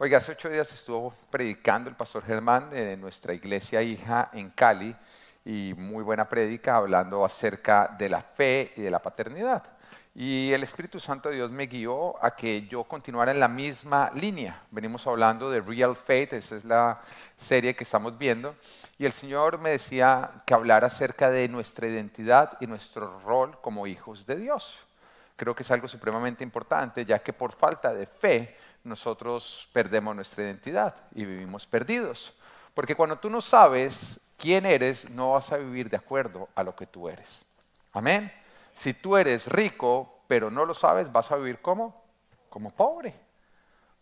Oiga, hace ocho días estuvo predicando el pastor Germán de nuestra iglesia hija en Cali y muy buena prédica hablando acerca de la fe y de la paternidad. Y el Espíritu Santo de Dios me guió a que yo continuara en la misma línea. Venimos hablando de Real Faith, esa es la serie que estamos viendo. Y el Señor me decía que hablara acerca de nuestra identidad y nuestro rol como hijos de Dios. Creo que es algo supremamente importante, ya que por falta de fe nosotros perdemos nuestra identidad y vivimos perdidos. Porque cuando tú no sabes quién eres, no vas a vivir de acuerdo a lo que tú eres. Amén. Si tú eres rico, pero no lo sabes, vas a vivir como? Como pobre.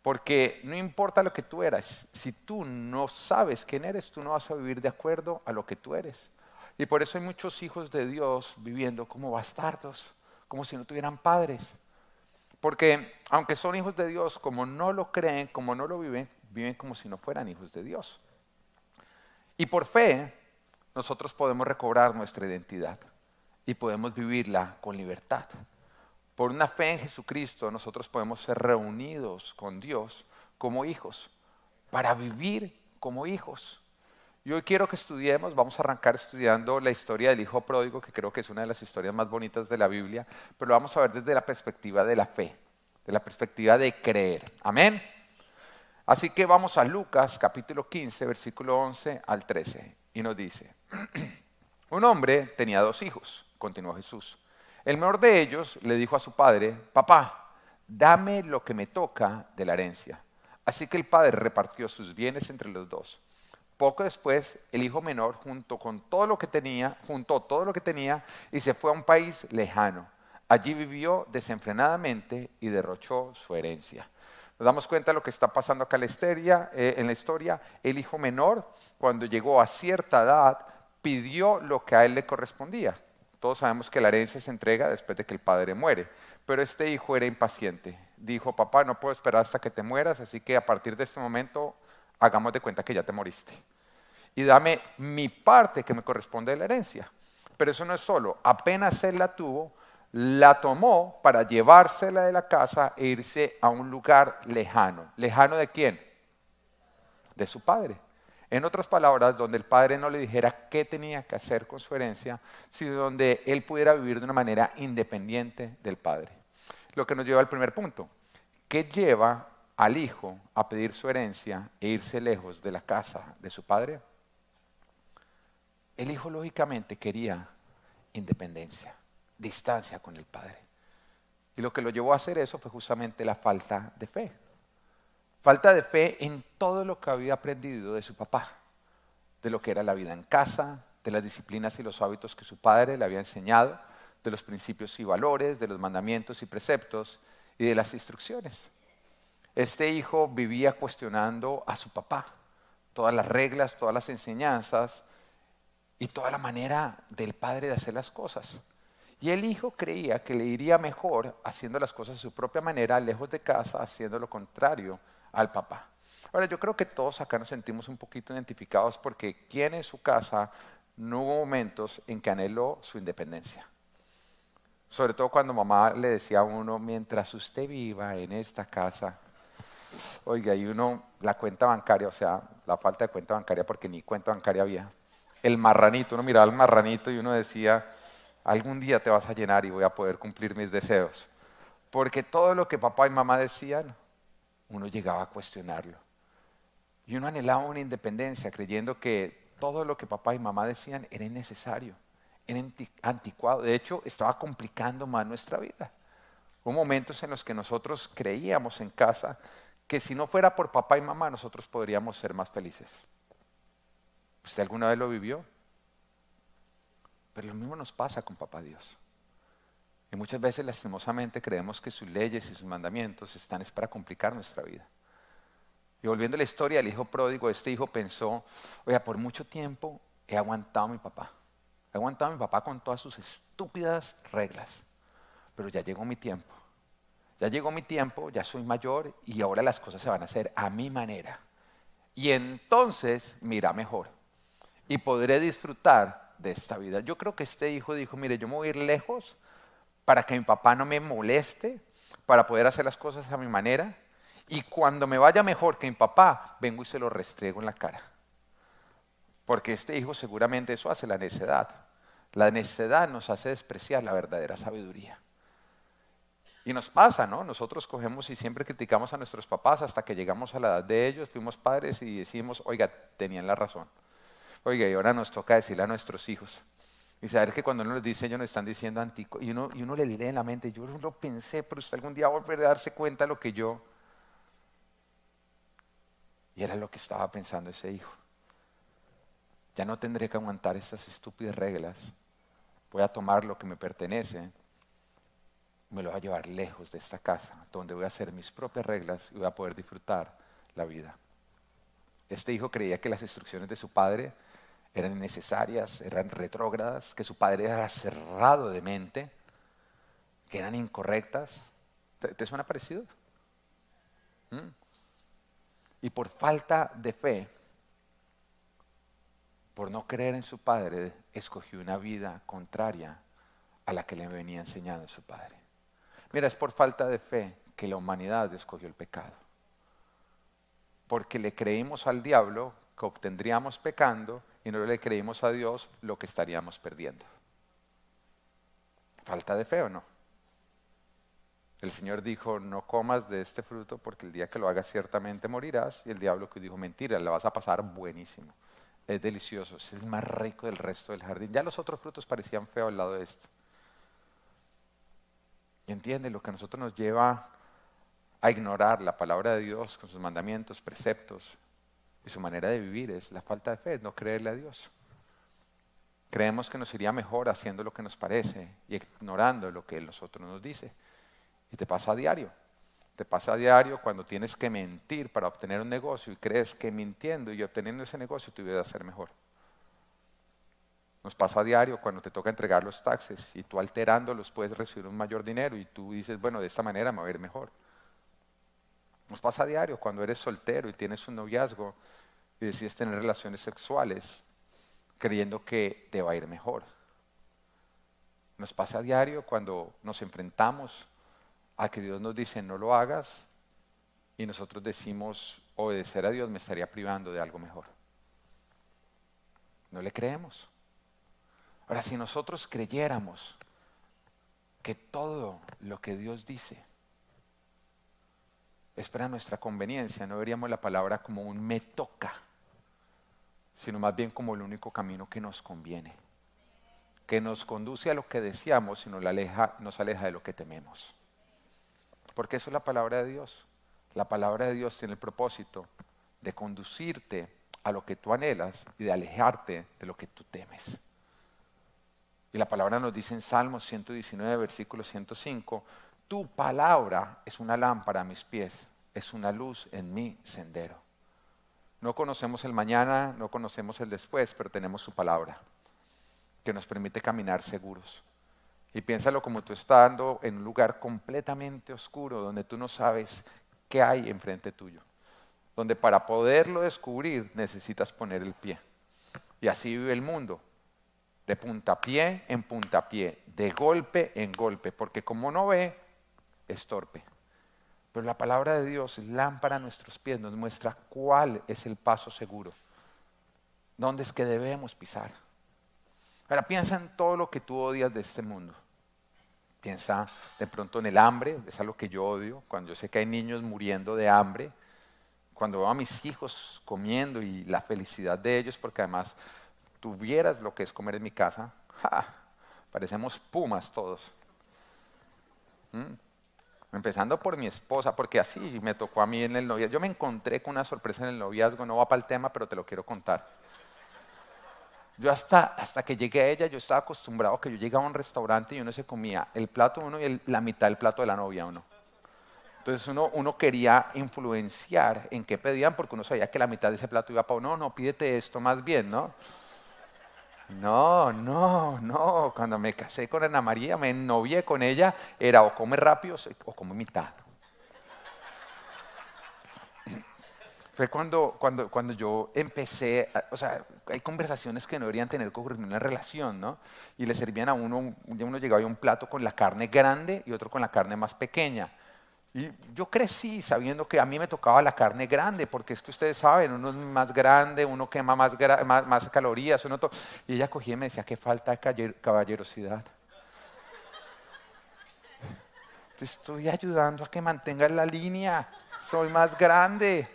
Porque no importa lo que tú eras, si tú no sabes quién eres, tú no vas a vivir de acuerdo a lo que tú eres. Y por eso hay muchos hijos de Dios viviendo como bastardos, como si no tuvieran padres. Porque aunque son hijos de Dios, como no lo creen, como no lo viven, viven como si no fueran hijos de Dios. Y por fe, nosotros podemos recobrar nuestra identidad y podemos vivirla con libertad. Por una fe en Jesucristo nosotros podemos ser reunidos con Dios como hijos, para vivir como hijos. Y hoy quiero que estudiemos, vamos a arrancar estudiando la historia del Hijo Pródigo, que creo que es una de las historias más bonitas de la Biblia, pero lo vamos a ver desde la perspectiva de la fe, de la perspectiva de creer. Amén. Así que vamos a Lucas capítulo 15, versículo 11 al 13, y nos dice, un hombre tenía dos hijos continuó Jesús. El menor de ellos le dijo a su padre, papá, dame lo que me toca de la herencia. Así que el padre repartió sus bienes entre los dos. Poco después, el hijo menor, junto con todo lo que tenía, juntó todo lo que tenía y se fue a un país lejano. Allí vivió desenfrenadamente y derrochó su herencia. Nos damos cuenta de lo que está pasando acá eh, en la historia. El hijo menor, cuando llegó a cierta edad, pidió lo que a él le correspondía. Todos sabemos que la herencia se entrega después de que el padre muere, pero este hijo era impaciente. Dijo, papá, no puedo esperar hasta que te mueras, así que a partir de este momento hagamos de cuenta que ya te moriste. Y dame mi parte que me corresponde de la herencia. Pero eso no es solo, apenas él la tuvo, la tomó para llevársela de la casa e irse a un lugar lejano. ¿Lejano de quién? De su padre. En otras palabras, donde el padre no le dijera qué tenía que hacer con su herencia, sino donde él pudiera vivir de una manera independiente del padre. Lo que nos lleva al primer punto. ¿Qué lleva al hijo a pedir su herencia e irse lejos de la casa de su padre? El hijo lógicamente quería independencia, distancia con el padre. Y lo que lo llevó a hacer eso fue justamente la falta de fe. Falta de fe en todo lo que había aprendido de su papá, de lo que era la vida en casa, de las disciplinas y los hábitos que su padre le había enseñado, de los principios y valores, de los mandamientos y preceptos y de las instrucciones. Este hijo vivía cuestionando a su papá, todas las reglas, todas las enseñanzas y toda la manera del padre de hacer las cosas. Y el hijo creía que le iría mejor haciendo las cosas de su propia manera, lejos de casa, haciendo lo contrario al papá. Ahora, yo creo que todos acá nos sentimos un poquito identificados porque quien en su casa no hubo momentos en que anheló su independencia. Sobre todo cuando mamá le decía a uno, mientras usted viva en esta casa, oiga, y uno, la cuenta bancaria, o sea, la falta de cuenta bancaria porque ni cuenta bancaria había. El marranito, uno miraba al marranito y uno decía, algún día te vas a llenar y voy a poder cumplir mis deseos. Porque todo lo que papá y mamá decían, uno llegaba a cuestionarlo. Y uno anhelaba una independencia creyendo que todo lo que papá y mamá decían era innecesario, era anticuado. De hecho, estaba complicando más nuestra vida. Hubo momentos en los que nosotros creíamos en casa que si no fuera por papá y mamá nosotros podríamos ser más felices. ¿Usted alguna vez lo vivió? Pero lo mismo nos pasa con papá Dios. Y muchas veces lastimosamente creemos que sus leyes y sus mandamientos están es para complicar nuestra vida. Y volviendo a la historia del hijo pródigo, este hijo pensó, oiga, por mucho tiempo he aguantado a mi papá. He aguantado a mi papá con todas sus estúpidas reglas. Pero ya llegó mi tiempo. Ya llegó mi tiempo, ya soy mayor y ahora las cosas se van a hacer a mi manera. Y entonces mira mejor. Y podré disfrutar de esta vida. Yo creo que este hijo dijo, mire, yo me voy a ir lejos para que mi papá no me moleste, para poder hacer las cosas a mi manera. Y cuando me vaya mejor que mi papá, vengo y se lo restrego en la cara. Porque este hijo seguramente eso hace la necedad. La necedad nos hace despreciar la verdadera sabiduría. Y nos pasa, ¿no? Nosotros cogemos y siempre criticamos a nuestros papás hasta que llegamos a la edad de ellos, fuimos padres y decimos, oiga, tenían la razón. Oiga, y ahora nos toca decirle a nuestros hijos. Y saber que cuando uno les dice, ellos nos están diciendo antico. Y uno, y uno le diré en la mente, yo no lo pensé, pero usted algún día va a volver a darse cuenta de lo que yo. Y era lo que estaba pensando ese hijo. Ya no tendré que aguantar estas estúpidas reglas. Voy a tomar lo que me pertenece me lo va a llevar lejos de esta casa, donde voy a hacer mis propias reglas y voy a poder disfrutar la vida. Este hijo creía que las instrucciones de su padre eran innecesarias, eran retrógradas, que su padre era cerrado de mente, que eran incorrectas. ¿Te, suena parecido? ¿Mm? Y por falta de fe, por no creer en su padre, escogió una vida contraria a la que le venía enseñando su padre. Mira, es por falta de fe que la humanidad escogió el pecado. Porque le creímos al diablo que obtendríamos pecando y no le creímos a Dios lo que estaríamos perdiendo. ¿Falta de fe o no? El Señor dijo, no comas de este fruto porque el día que lo hagas ciertamente morirás. Y el diablo que dijo, mentira, la vas a pasar buenísimo. Es delicioso, es el más rico del resto del jardín. Ya los otros frutos parecían feos al lado de esto. Y entiende lo que a nosotros nos lleva a ignorar la palabra de Dios con sus mandamientos, preceptos y su manera de vivir es la falta de fe, no creerle a Dios. Creemos que nos iría mejor haciendo lo que nos parece y ignorando lo que nosotros nos dice. Y te pasa a diario. Te pasa a diario cuando tienes que mentir para obtener un negocio y crees que mintiendo y obteniendo ese negocio tu vida va a ser mejor. Nos pasa a diario cuando te toca entregar los taxes y tú alterándolos puedes recibir un mayor dinero y tú dices, bueno, de esta manera me va a ir mejor. Nos pasa a diario cuando eres soltero y tienes un noviazgo y decides tener relaciones sexuales creyendo que te va a ir mejor. Nos pasa a diario cuando nos enfrentamos a que Dios nos dice no lo hagas y nosotros decimos obedecer a Dios me estaría privando de algo mejor. No le creemos. Ahora, si nosotros creyéramos que todo lo que Dios dice es para nuestra conveniencia, no veríamos la palabra como un me toca, sino más bien como el único camino que nos conviene, que nos conduce a lo que deseamos y nos aleja, nos aleja de lo que tememos. Porque eso es la palabra de Dios. La palabra de Dios tiene el propósito de conducirte a lo que tú anhelas y de alejarte de lo que tú temes. Y la palabra nos dice en Salmos 119, versículo 105, tu palabra es una lámpara a mis pies, es una luz en mi sendero. No conocemos el mañana, no conocemos el después, pero tenemos su palabra, que nos permite caminar seguros. Y piénsalo como tú estando en un lugar completamente oscuro, donde tú no sabes qué hay enfrente tuyo, donde para poderlo descubrir necesitas poner el pie. Y así vive el mundo, de puntapié en puntapié, de golpe en golpe, porque como no ve, es torpe. Pero la palabra de Dios, lámpara a nuestros pies, nos muestra cuál es el paso seguro, dónde es que debemos pisar. Ahora piensa en todo lo que tú odias de este mundo. Piensa de pronto en el hambre, es algo que yo odio, cuando yo sé que hay niños muriendo de hambre, cuando veo a mis hijos comiendo y la felicidad de ellos, porque además tuvieras lo que es comer en mi casa, parecemos pumas todos. ¿Mm? Empezando por mi esposa, porque así me tocó a mí en el noviazgo. Yo me encontré con una sorpresa en el noviazgo, no va para el tema, pero te lo quiero contar. Yo hasta, hasta que llegué a ella, yo estaba acostumbrado que yo llegaba a un restaurante y uno se comía el plato uno y la mitad del plato de la novia uno. Entonces uno, uno quería influenciar en qué pedían porque uno sabía que la mitad de ese plato iba para uno, no, pídete esto más bien, ¿no? No, no, no. Cuando me casé con Ana María, me novié con ella, era o come rápido o come mitad. Fue cuando, cuando, cuando yo empecé, o sea, hay conversaciones que no deberían tener en una relación, ¿no? Y le servían a uno, uno llegaba a un plato con la carne grande y otro con la carne más pequeña. Y yo crecí sabiendo que a mí me tocaba la carne grande, porque es que ustedes saben, uno es más grande, uno quema más, calorías. Uno y ella cogía y me decía, qué falta de caballerosidad. Te estoy ayudando a que mantengas la línea, soy más grande.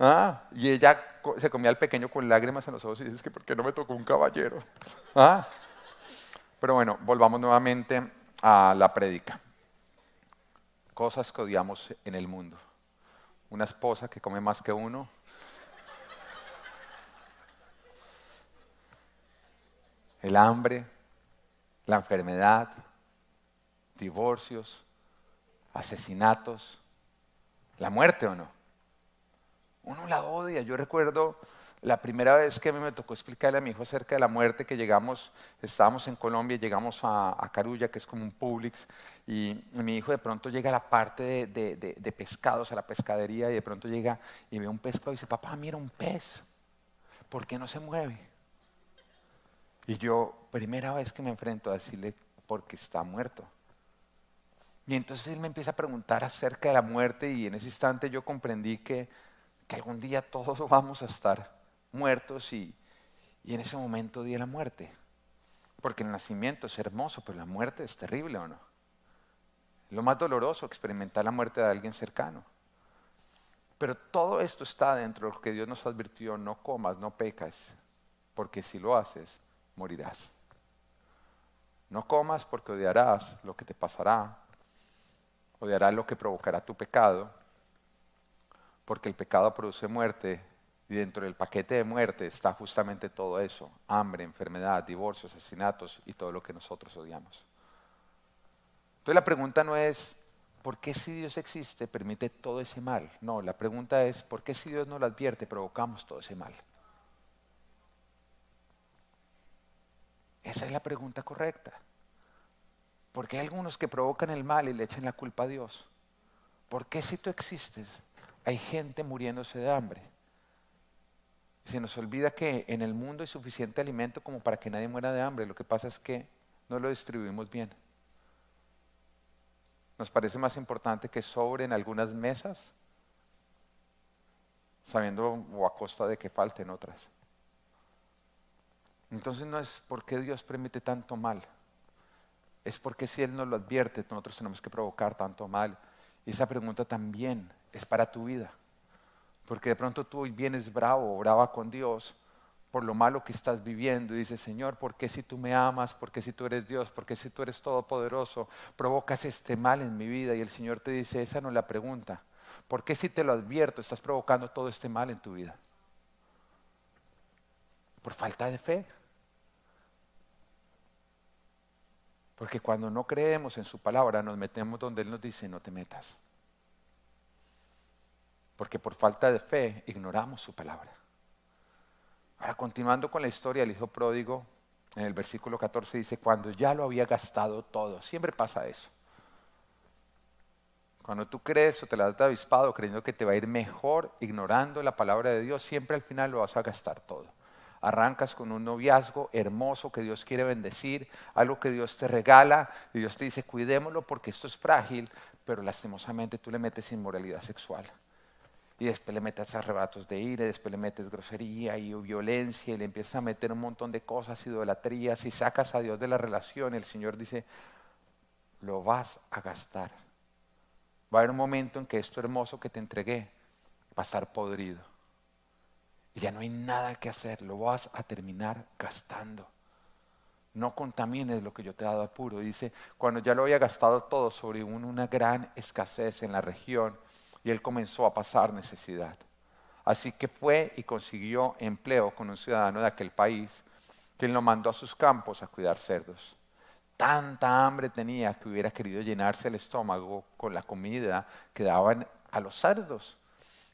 ¿Ah? Y ella se comía al pequeño con lágrimas en los ojos y dice, que ¿por qué no me tocó un caballero? ¿Ah? Pero bueno, volvamos nuevamente a la prédica cosas que odiamos en el mundo. Una esposa que come más que uno. El hambre, la enfermedad, divorcios, asesinatos, la muerte o no. Uno la odia. Yo recuerdo la primera vez que me tocó explicarle a mi hijo acerca de la muerte, que llegamos, estábamos en Colombia, llegamos a, Carulla, que es como un Publix, y mi hijo de pronto llega a la parte de, pescados, a la pescadería, y de pronto llega y ve un pescado y dice, papá, mira un pez, ¿por qué no se mueve? Y yo, primera vez que me enfrento a decirle, porque está muerto. Y entonces él me empieza a preguntar acerca de la muerte y en ese instante yo comprendí que, que algún día todos vamos a estar muertos y, en ese momento di la muerte. Porque el nacimiento es hermoso, pero la muerte es terrible o no. Lo más doloroso experimentar la muerte de alguien cercano. Pero todo esto está dentro de lo que Dios nos advirtió, no comas, no pecas, porque si lo haces, morirás. No comas porque odiarás lo que te pasará, odiarás lo que provocará tu pecado, porque el pecado produce muerte y dentro del paquete de muerte está justamente todo eso, hambre, enfermedad, divorcio, asesinatos y todo lo que nosotros odiamos. Entonces la pregunta no es, ¿por qué si Dios existe permite todo ese mal? No, la pregunta es, ¿por qué si Dios no lo advierte provocamos todo ese mal? Esa es la pregunta correcta. Porque hay algunos que provocan el mal y le echan la culpa a Dios. ¿Por qué si tú existes hay gente muriéndose de hambre? Se nos olvida que en el mundo hay suficiente alimento como para que nadie muera de hambre. Lo que pasa es que no lo distribuimos bien. Nos parece más importante que sobren algunas mesas, sabiendo o a costa de que falten otras. Entonces no es porque Dios permite tanto mal, es porque si Él nos lo advierte, nosotros tenemos que provocar tanto mal. Y esa pregunta también es para tu vida. Porque de pronto tú vienes bravo brava con Dios por lo malo que estás viviendo y dices, Señor, ¿por qué si tú me amas? ¿Por qué si tú eres Dios? ¿Por qué si tú eres todopoderoso? Provocas este mal en mi vida y el Señor te dice, esa no es la pregunta. ¿Por qué si te lo advierto estás provocando todo este mal en tu vida? Por falta de fe. Porque cuando no creemos en su palabra nos metemos donde Él nos dice, no te metas porque por falta de fe ignoramos su palabra. Ahora, continuando con la historia del hijo pródigo, en el versículo 14 dice, cuando ya lo había gastado todo, siempre pasa eso. Cuando tú crees o te la das de avispado creyendo que te va a ir mejor ignorando la palabra de Dios, siempre al final lo vas a gastar todo. Arrancas con un noviazgo hermoso que Dios quiere bendecir, algo que Dios te regala y Dios te dice, cuidémoslo porque esto es frágil, pero lastimosamente tú le metes inmoralidad sexual y después le metes arrebatos de ira, después le metes grosería y violencia y le empiezas a meter un montón de cosas, idolatrías y sacas a Dios de la relación, el Señor dice, lo vas a gastar. Va a haber un momento en que esto hermoso que te entregué va a estar podrido. Y ya no hay nada que hacer, lo vas a terminar gastando. No contamines lo que yo te he dado a puro. Dice, cuando ya lo había gastado todo sobre una gran escasez en la región, y él comenzó a pasar necesidad. Así que fue y consiguió empleo con un ciudadano de aquel país, quien lo mandó a sus campos a cuidar cerdos. Tanta hambre tenía que hubiera querido llenarse el estómago con la comida que daban a los cerdos.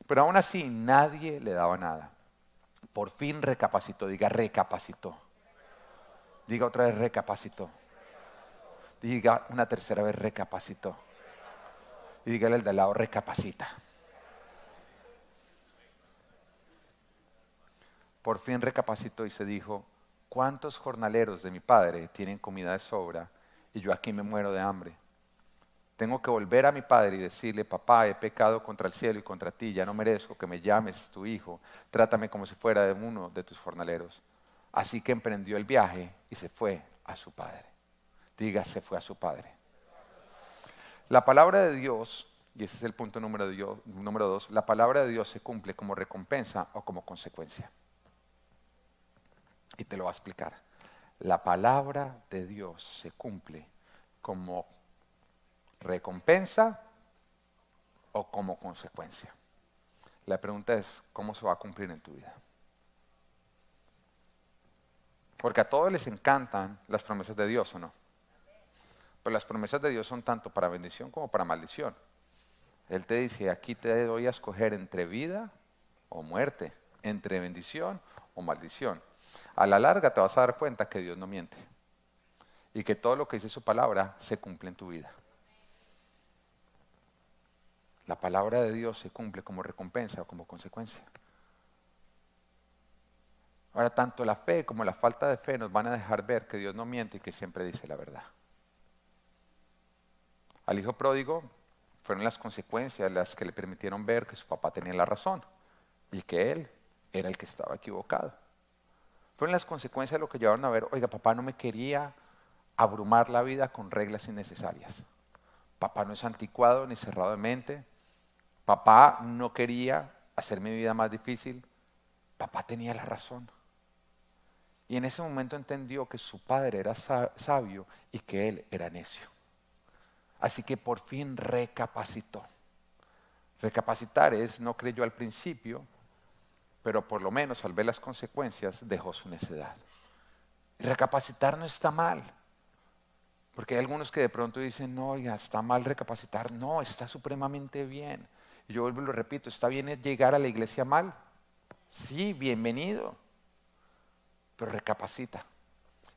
Pero aún así nadie le daba nada. Por fin recapacitó, diga recapacitó. Diga otra vez recapacitó. Diga una tercera vez recapacitó y dígale al de al lado, recapacita. Por fin recapacitó y se dijo, ¿cuántos jornaleros de mi padre tienen comida de sobra y yo aquí me muero de hambre? Tengo que volver a mi padre y decirle, papá, he pecado contra el cielo y contra ti, ya no merezco que me llames tu hijo, trátame como si fuera de uno de tus jornaleros. Así que emprendió el viaje y se fue a su padre. Diga, se fue a su padre. La palabra de Dios, y ese es el punto número, dos, la palabra de Dios se cumple como recompensa o como consecuencia. Y te lo voy a explicar. La palabra de Dios se cumple como recompensa o como consecuencia. La pregunta es, ¿cómo se va a cumplir en tu vida? Porque a todos les encantan las promesas de Dios, ¿o no? Pero las promesas de Dios son tanto para bendición como para maldición. Él te dice, aquí te doy a escoger entre vida o muerte, entre bendición o maldición. A la larga te vas a dar cuenta que Dios no miente y que todo lo que dice su palabra se cumple en tu vida. La palabra de Dios se cumple como recompensa o como consecuencia. Ahora, tanto la fe como la falta de fe nos van a dejar ver que Dios no miente y que siempre dice la verdad. Al hijo pródigo fueron las consecuencias las que le permitieron ver que su papá tenía la razón y que él era el que estaba equivocado. Fueron las consecuencias lo que llevaron a ver, oiga, papá no me quería abrumar la vida con reglas innecesarias. Papá no es anticuado ni cerrado de mente, Papá no quería hacer mi vida más difícil. Papá tenía la razón. Y en ese momento entendió que su padre era sabio y que él era necio. Así que por fin recapacitó. Recapacitar es, no creyó al principio, pero por lo menos al ver las consecuencias dejó su necedad. Recapacitar no está mal. Porque hay algunos que de pronto dicen, no, ya está mal recapacitar. No, está supremamente bien. Y yo vuelvo y lo repito, ¿está bien llegar a la iglesia mal? Sí, bienvenido. Pero recapacita.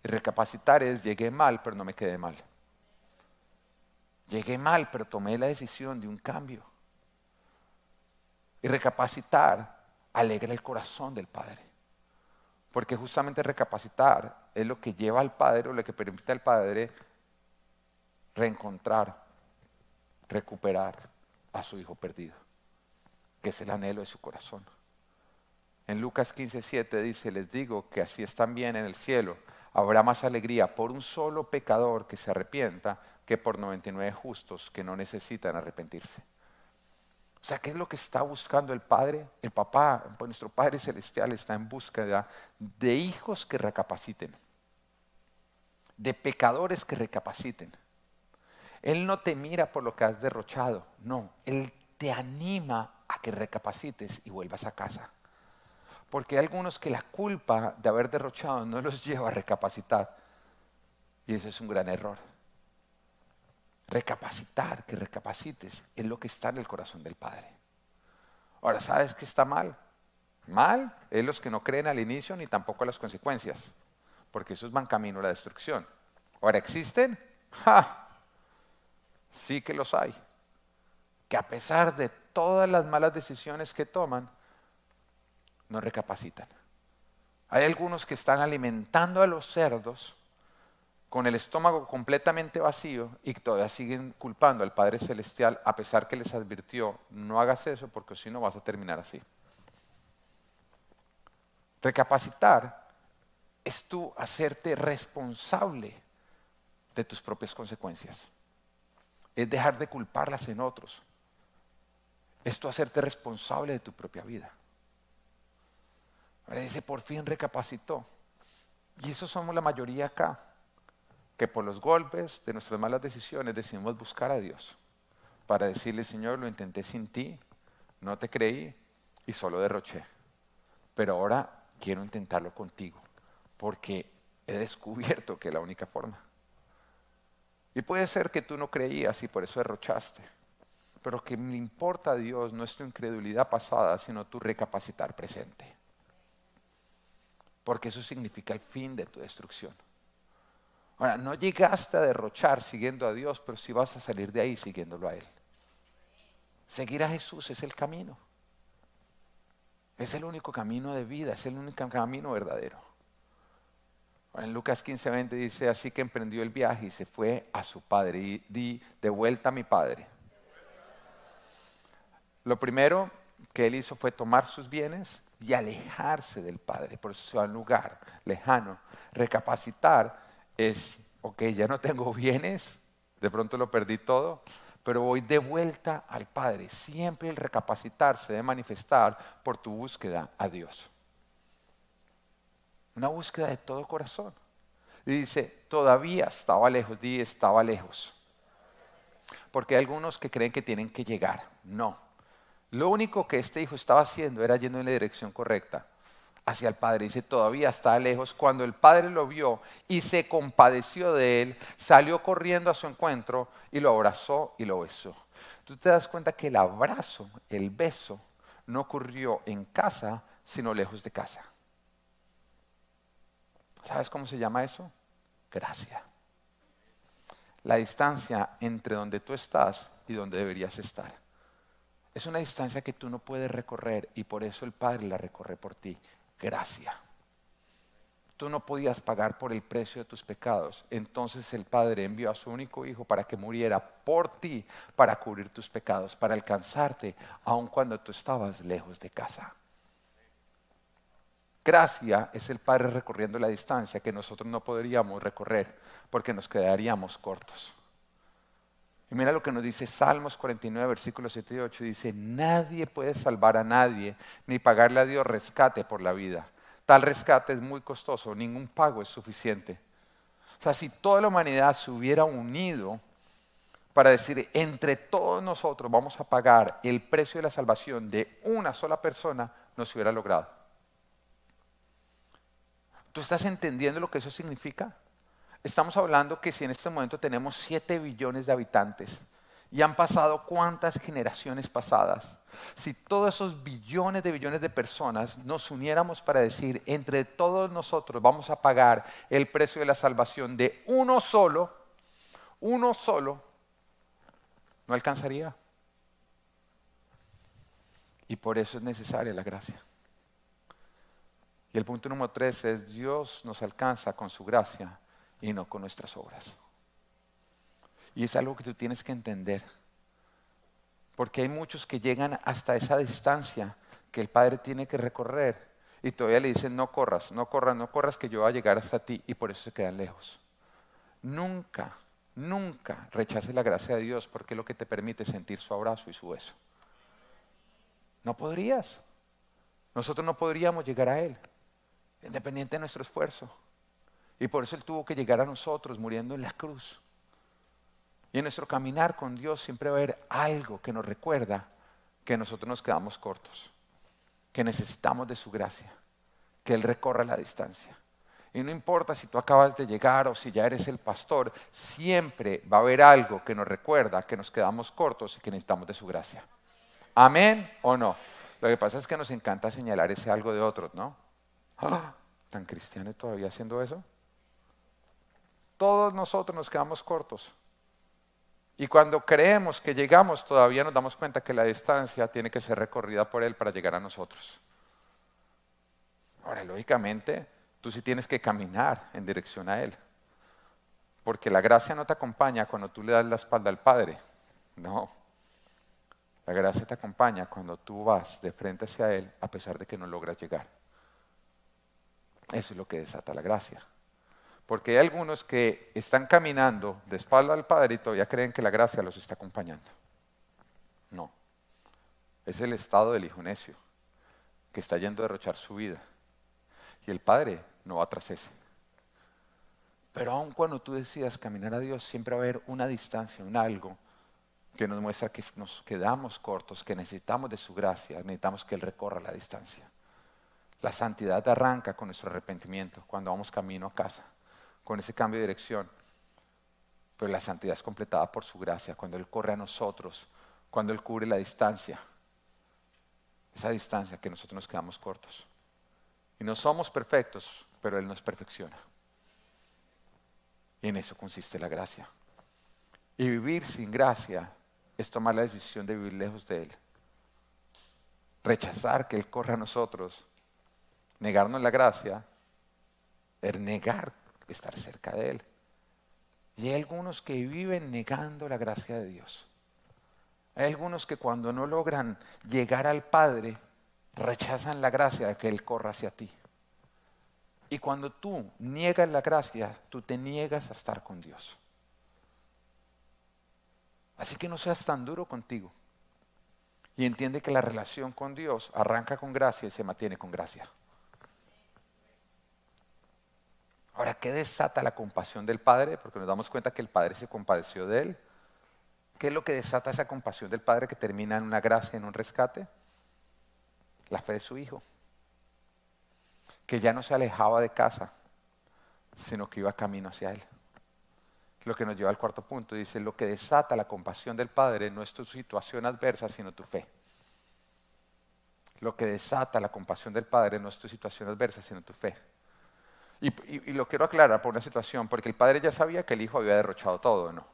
Y recapacitar es, llegué mal, pero no me quedé mal. Llegué mal, pero tomé la decisión de un cambio. Y recapacitar alegra el corazón del Padre. Porque justamente recapacitar es lo que lleva al Padre o lo que permite al Padre reencontrar, recuperar a su hijo perdido, que es el anhelo de su corazón. En Lucas 15:7 dice, les digo que así están bien en el cielo, habrá más alegría por un solo pecador que se arrepienta que por 99 justos que no necesitan arrepentirse. O sea, ¿qué es lo que está buscando el Padre? El papá, pues, nuestro Padre Celestial está en búsqueda de hijos que recapaciten, de pecadores que recapaciten. Él no te mira por lo que has derrochado, no, Él te anima a que recapacites y vuelvas a casa. Porque hay algunos que la culpa de haber derrochado no los lleva a recapacitar. Y eso es un gran error. Recapacitar, que recapacites, es lo que está en el corazón del Padre. Ahora, ¿sabes qué está mal? Mal es los que no creen al inicio ni tampoco a las consecuencias, porque esos van camino a la destrucción. Ahora, ¿existen? ¡Ja! Sí que los hay. Que a pesar de todas las malas decisiones que toman, no recapacitan. Hay algunos que están alimentando a los cerdos con el estómago completamente vacío y todavía siguen culpando al Padre Celestial a pesar que les advirtió, no hagas eso porque si no vas a terminar así. Recapacitar es tú hacerte responsable de tus propias consecuencias es dejar de culparlas en otros. Esto hacerte responsable de tu propia vida. Ahora dice, por fin recapacitó. Y eso somos la mayoría acá, que por los golpes de nuestras malas decisiones decidimos buscar a Dios para decirle, Señor, lo intenté sin ti, no te creí y solo derroché. Pero ahora quiero intentarlo contigo, porque he descubierto que es la única forma. Y puede ser que tú no creías y por eso derrochaste. Pero que me importa a Dios no es tu incredulidad pasada, sino tu recapacitar presente. Porque eso significa el fin de tu destrucción. Ahora, no llegaste a derrochar siguiendo a Dios, pero sí vas a salir de ahí siguiéndolo a Él. Seguir a Jesús es el camino. Es el único camino de vida, es el único camino verdadero. En Lucas 15:20 dice, así que emprendió el viaje y se fue a su padre y di de vuelta a mi padre. Lo primero que él hizo fue tomar sus bienes y alejarse del padre. Por eso se va a un lugar lejano. Recapacitar es, ok, ya no tengo bienes, de pronto lo perdí todo, pero voy de vuelta al Padre. Siempre el recapacitar se debe manifestar por tu búsqueda a Dios. Una búsqueda de todo corazón. Y dice, todavía estaba lejos, di estaba lejos. Porque hay algunos que creen que tienen que llegar. No. Lo único que este hijo estaba haciendo era yendo en la dirección correcta hacia el padre. Dice, todavía está lejos. Cuando el padre lo vio y se compadeció de él, salió corriendo a su encuentro y lo abrazó y lo besó. Tú te das cuenta que el abrazo, el beso, no ocurrió en casa, sino lejos de casa. ¿Sabes cómo se llama eso? Gracia. La distancia entre donde tú estás y donde deberías estar. Es una distancia que tú no puedes recorrer y por eso el Padre la recorre por ti. Gracia. Tú no podías pagar por el precio de tus pecados. Entonces el Padre envió a su único Hijo para que muriera por ti, para cubrir tus pecados, para alcanzarte, aun cuando tú estabas lejos de casa. Gracia es el Padre recorriendo la distancia que nosotros no podríamos recorrer porque nos quedaríamos cortos. Y mira lo que nos dice Salmos 49, versículos 7 y 8. Dice, nadie puede salvar a nadie ni pagarle a Dios rescate por la vida. Tal rescate es muy costoso, ningún pago es suficiente. O sea, si toda la humanidad se hubiera unido para decir, entre todos nosotros vamos a pagar el precio de la salvación de una sola persona, no se hubiera logrado. ¿Tú estás entendiendo lo que eso significa? Estamos hablando que si en este momento tenemos 7 billones de habitantes y han pasado cuántas generaciones pasadas, si todos esos billones de billones de personas nos uniéramos para decir, entre todos nosotros vamos a pagar el precio de la salvación de uno solo, uno solo, no alcanzaría. Y por eso es necesaria la gracia. Y el punto número tres es, Dios nos alcanza con su gracia y no con nuestras obras. Y es algo que tú tienes que entender. Porque hay muchos que llegan hasta esa distancia que el Padre tiene que recorrer y todavía le dicen, no corras, no corras, no corras, que yo voy a llegar hasta ti y por eso se quedan lejos. Nunca, nunca rechaces la gracia de Dios porque es lo que te permite sentir su abrazo y su beso. No podrías. Nosotros no podríamos llegar a Él independiente de nuestro esfuerzo. Y por eso Él tuvo que llegar a nosotros muriendo en la cruz. Y en nuestro caminar con Dios siempre va a haber algo que nos recuerda que nosotros nos quedamos cortos, que necesitamos de su gracia, que Él recorra la distancia. Y no importa si tú acabas de llegar o si ya eres el pastor, siempre va a haber algo que nos recuerda que nos quedamos cortos y que necesitamos de su gracia. Amén o no. Lo que pasa es que nos encanta señalar ese algo de otros, ¿no? ¡Ah! ¿Tan cristiano todavía haciendo eso? Todos nosotros nos quedamos cortos. Y cuando creemos que llegamos, todavía nos damos cuenta que la distancia tiene que ser recorrida por Él para llegar a nosotros. Ahora, lógicamente, tú sí tienes que caminar en dirección a Él. Porque la gracia no te acompaña cuando tú le das la espalda al Padre. No. La gracia te acompaña cuando tú vas de frente hacia Él a pesar de que no logras llegar. Eso es lo que desata la gracia. Porque hay algunos que están caminando de espalda al Padre y todavía creen que la gracia los está acompañando. No. Es el estado del hijo necio, que está yendo a derrochar su vida. Y el Padre no va tras ese. Pero aun cuando tú decidas caminar a Dios, siempre va a haber una distancia, un algo que nos muestra que nos quedamos cortos, que necesitamos de su gracia, necesitamos que Él recorra la distancia. La santidad arranca con nuestro arrepentimiento cuando vamos camino a casa, con ese cambio de dirección. Pero la santidad es completada por su gracia, cuando Él corre a nosotros, cuando Él cubre la distancia, esa distancia que nosotros nos quedamos cortos. Y no somos perfectos, pero Él nos perfecciona. Y en eso consiste la gracia. Y vivir sin gracia es tomar la decisión de vivir lejos de Él. Rechazar que Él corra a nosotros negarnos la gracia es negar estar cerca de Él. Y hay algunos que viven negando la gracia de Dios. Hay algunos que cuando no logran llegar al Padre, rechazan la gracia de que Él corra hacia ti. Y cuando tú niegas la gracia, tú te niegas a estar con Dios. Así que no seas tan duro contigo. Y entiende que la relación con Dios arranca con gracia y se mantiene con gracia. Ahora, ¿qué desata la compasión del Padre? Porque nos damos cuenta que el Padre se compadeció de él. ¿Qué es lo que desata esa compasión del Padre que termina en una gracia, en un rescate? La fe de su Hijo. Que ya no se alejaba de casa, sino que iba camino hacia Él. Lo que nos lleva al cuarto punto. Dice, lo que desata la compasión del Padre no es tu situación adversa, sino tu fe. Lo que desata la compasión del Padre no es tu situación adversa, sino tu fe. Y, lo quiero aclarar por una situación, porque el Padre ya sabía que el Hijo había derrochado todo, ¿no?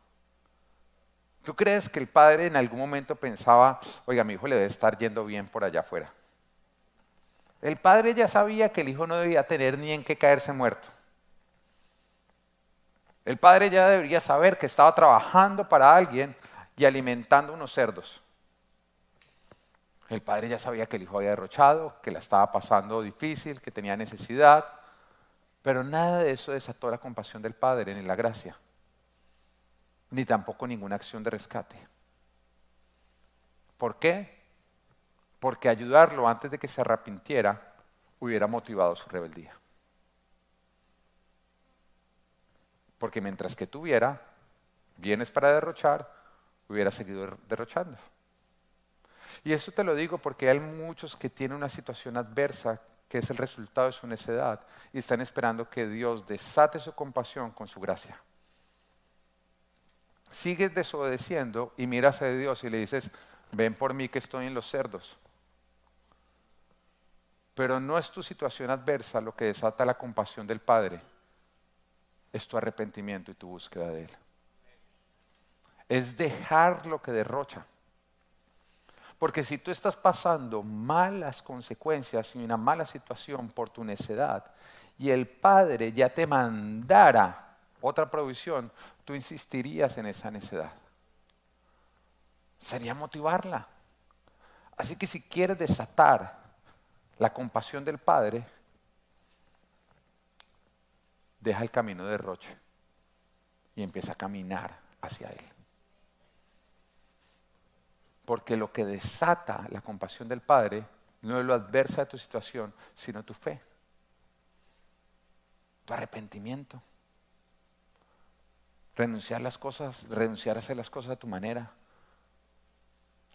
¿Tú crees que el Padre en algún momento pensaba, oiga, mi hijo le debe estar yendo bien por allá afuera? El Padre ya sabía que el Hijo no debía tener ni en qué caerse muerto. El padre ya debería saber que estaba trabajando para alguien y alimentando unos cerdos. El padre ya sabía que el hijo había derrochado, que la estaba pasando difícil, que tenía necesidad, pero nada de eso desató la compasión del padre ni la gracia, ni tampoco ninguna acción de rescate. ¿Por qué? Porque ayudarlo antes de que se arrepintiera hubiera motivado su rebeldía. Porque mientras que tuviera bienes para derrochar, hubiera seguido derrochando. Y eso te lo digo porque hay muchos que tienen una situación adversa que es el resultado de su necedad y están esperando que Dios desate su compasión con su gracia. Sigues desobedeciendo y miras a Dios y le dices, ven por mí que estoy en los cerdos. Pero no es tu situación adversa lo que desata la compasión del Padre, es tu arrepentimiento y tu búsqueda de Él. Es dejar lo que derrocha. Porque si tú estás pasando malas consecuencias y una mala situación por tu necedad y el Padre ya te mandara otra provisión, tú insistirías en esa necedad. Sería motivarla. Así que si quieres desatar la compasión del Padre, deja el camino de Roche y empieza a caminar hacia Él. Porque lo que desata la compasión del Padre no es lo adversa de tu situación, sino tu fe, tu arrepentimiento. Renunciar las cosas, renunciar a hacer las cosas a tu manera.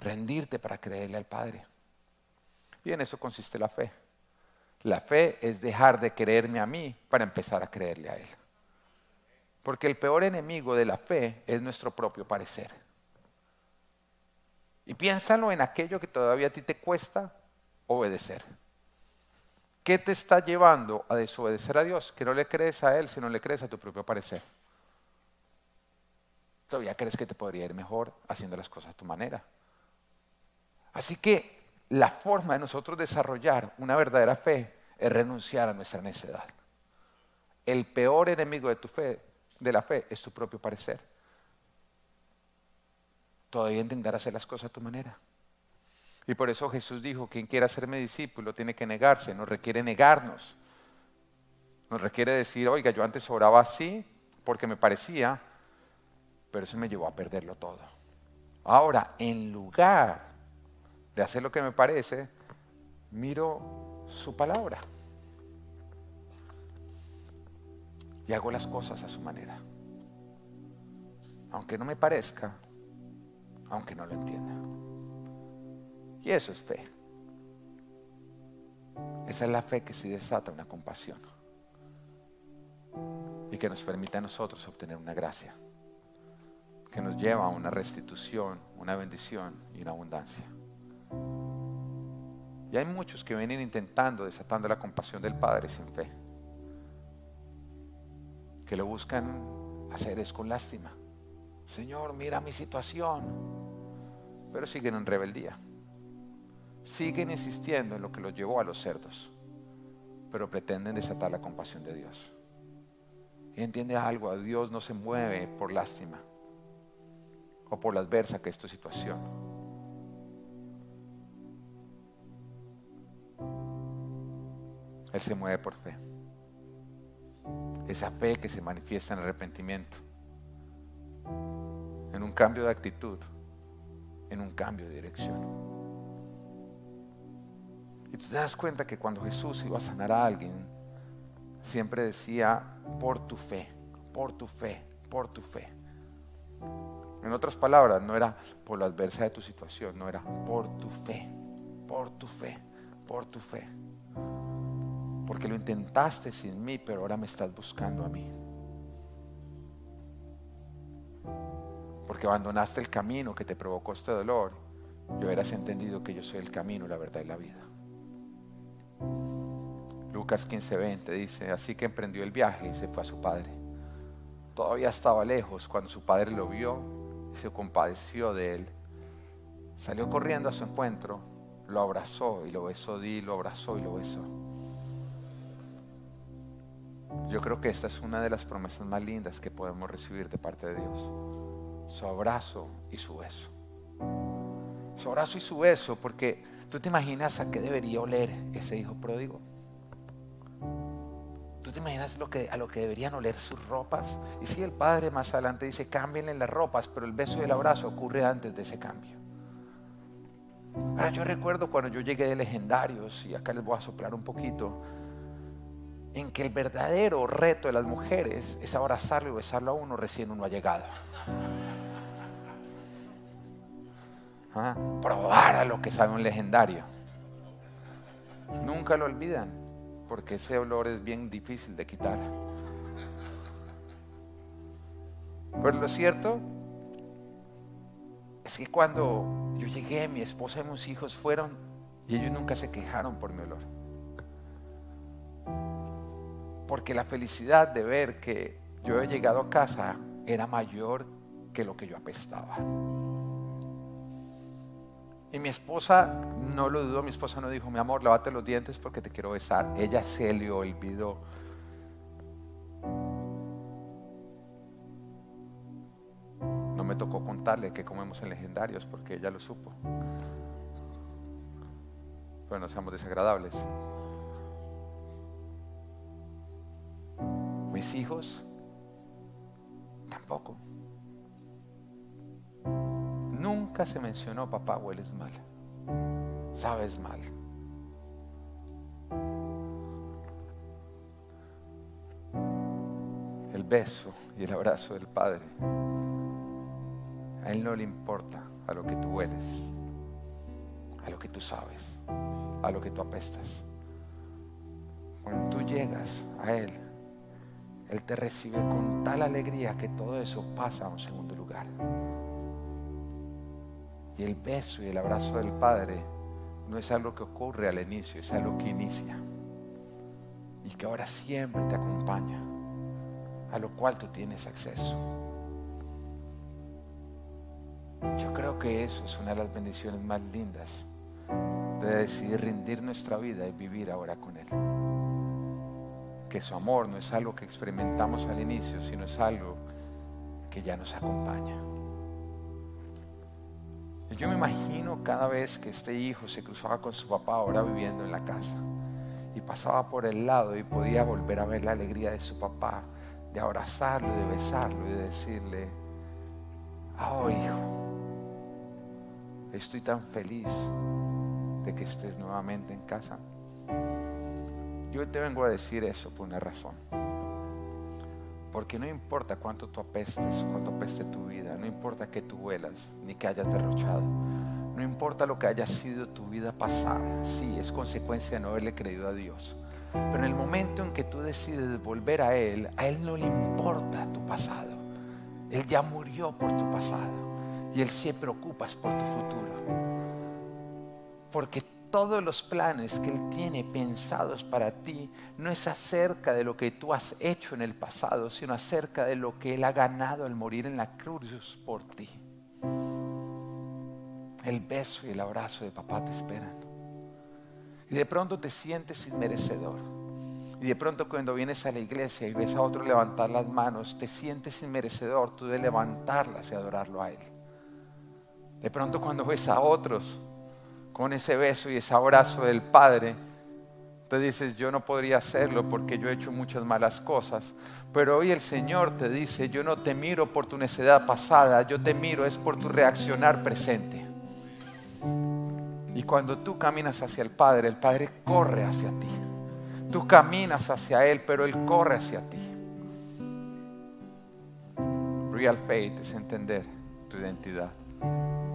Rendirte para creerle al Padre. Y en eso consiste la fe. La fe es dejar de creerme a mí para empezar a creerle a Él. Porque el peor enemigo de la fe es nuestro propio parecer. Y piénsalo en aquello que todavía a ti te cuesta obedecer. ¿Qué te está llevando a desobedecer a Dios? Que no le crees a Él, sino le crees a tu propio parecer. Todavía crees que te podría ir mejor haciendo las cosas a tu manera. Así que la forma de nosotros desarrollar una verdadera fe es renunciar a nuestra necedad. El peor enemigo de tu fe, de la fe, es tu propio parecer. Todavía intentar hacer las cosas a tu manera. Y por eso Jesús dijo, quien quiera ser mi discípulo tiene que negarse, nos requiere negarnos. Nos requiere decir, oiga, yo antes oraba así porque me parecía, pero eso me llevó a perderlo todo. Ahora, en lugar de hacer lo que me parece, miro su palabra. Y hago las cosas a su manera. Aunque no me parezca, aunque no lo entienda. Y eso es fe. Esa es la fe que sí desata una compasión y que nos permite a nosotros obtener una gracia, que nos lleva a una restitución, una bendición y una abundancia. Y hay muchos que vienen intentando, desatando la compasión del Padre sin fe. Que lo buscan hacer es con lástima. Señor, mira mi situación. Pero siguen en rebeldía. Siguen insistiendo en lo que los llevó a los cerdos. Pero pretenden desatar la compasión de Dios. Y entiende algo, a Dios no se mueve por lástima o por la adversa que es tu situación. Él se mueve por fe. Esa fe que se manifiesta en arrepentimiento, en un cambio de actitud, en un cambio de dirección. Y tú te das cuenta que cuando Jesús iba a sanar a alguien, siempre decía, por tu fe, por tu fe, por tu fe. En otras palabras, no era por la adversidad de tu situación, no era por tu fe, por tu fe, por tu fe. Porque lo intentaste sin mí, pero ahora me estás buscando a mí. Porque abandonaste el camino que te provocó este dolor y hubieras entendido que yo soy el camino, la verdad y la vida. Lucas 15:20 dice, así que emprendió el viaje y se fue a su padre. Todavía estaba lejos cuando su padre lo vio y se compadeció de él. Salió corriendo a su encuentro, lo abrazó y lo besó, di, lo abrazó y lo besó. Yo creo que esta es una de las promesas más lindas que podemos recibir de parte de Dios. Su abrazo y su beso. Su abrazo y su beso, porque tú te imaginas a qué debería oler ese hijo pródigo. ¿Tú te imaginas lo que, a lo que deberían oler sus ropas? Y si el padre más adelante dice, cámbienle las ropas, pero el beso y el abrazo ocurre antes de ese cambio. Ahora yo recuerdo cuando yo llegué de legendarios, y acá les voy a soplar un poquito, en que el verdadero reto de las mujeres es abrazarlo y besarlo a uno recién uno ha llegado. ¿Ah? Probar a lo que sabe un legendario. Nunca lo olvidan, porque ese olor es bien difícil de quitar. Pero lo cierto es que cuando yo llegué, mi esposa y mis hijos fueron y ellos nunca se quejaron por mi olor. Porque la felicidad de ver que yo he llegado a casa era mayor que lo que yo apestaba. Y mi esposa no lo dudó, mi esposa no dijo, mi amor, lávate los dientes porque te quiero besar. Ella se le olvidó. No me tocó contarle que comemos en legendarios porque ella lo supo. Pero no seamos desagradables. Mis hijos tampoco. Nunca se mencionó, papá, hueles mal. Sabes mal. El beso y el abrazo del Padre. A Él no le importa a lo que tú hueles, a lo que tú sabes, a lo que tú apestas. Cuando tú llegas a Él, él te recibe con tal alegría que todo eso pasa a un segundo lugar. Y el beso y el abrazo del Padre no es algo que ocurre al inicio, es algo que inicia. Y que ahora siempre te acompaña, a lo cual tú tienes acceso. Yo creo que eso es una de las bendiciones más lindas de decidir rendir nuestra vida y vivir ahora con Él que su amor no es algo que experimentamos al inicio, sino es algo que ya nos acompaña. Yo me imagino cada vez que este hijo se cruzaba con su papá ahora viviendo en la casa y pasaba por el lado y podía volver a ver la alegría de su papá, de abrazarlo, de besarlo y de decirle, oh hijo, estoy tan feliz de que estés nuevamente en casa. Yo te vengo a decir eso por una razón. Porque no importa cuánto tú apestes, cuánto apeste tu vida, no importa que tú vuelas, ni que hayas derrochado, no importa lo que haya sido tu vida pasada, sí, es consecuencia de no haberle creído a Dios. Pero en el momento en que tú decides volver a Él, a Él no le importa tu pasado. Él ya murió por tu pasado y Él se preocupa por tu futuro. Porque todos los planes que Él tiene pensados para ti no es acerca de lo que tú has hecho en el pasado, sino acerca de lo que Él ha ganado al morir en la cruz por ti. El beso y el abrazo de papá te esperan. Y de pronto te sientes inmerecedor. Y de pronto cuando vienes a la iglesia y ves a otro levantar las manos, te sientes inmerecedor tú de levantarlas y adorarlo a Él. De pronto cuando ves a otros con ese beso y ese abrazo del Padre, te dices, yo no podría hacerlo porque yo he hecho muchas malas cosas. Pero hoy el Señor te dice, yo no te miro por tu necedad pasada, yo te miro es por tu reaccionar presente. Y cuando tú caminas hacia el Padre, el Padre corre hacia ti. Tú caminas hacia Él, pero Él corre hacia ti. Real faith es entender tu identidad.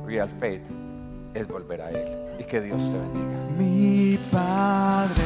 Real faith es volver a Él. Y que Dios te bendiga. Mi Padre,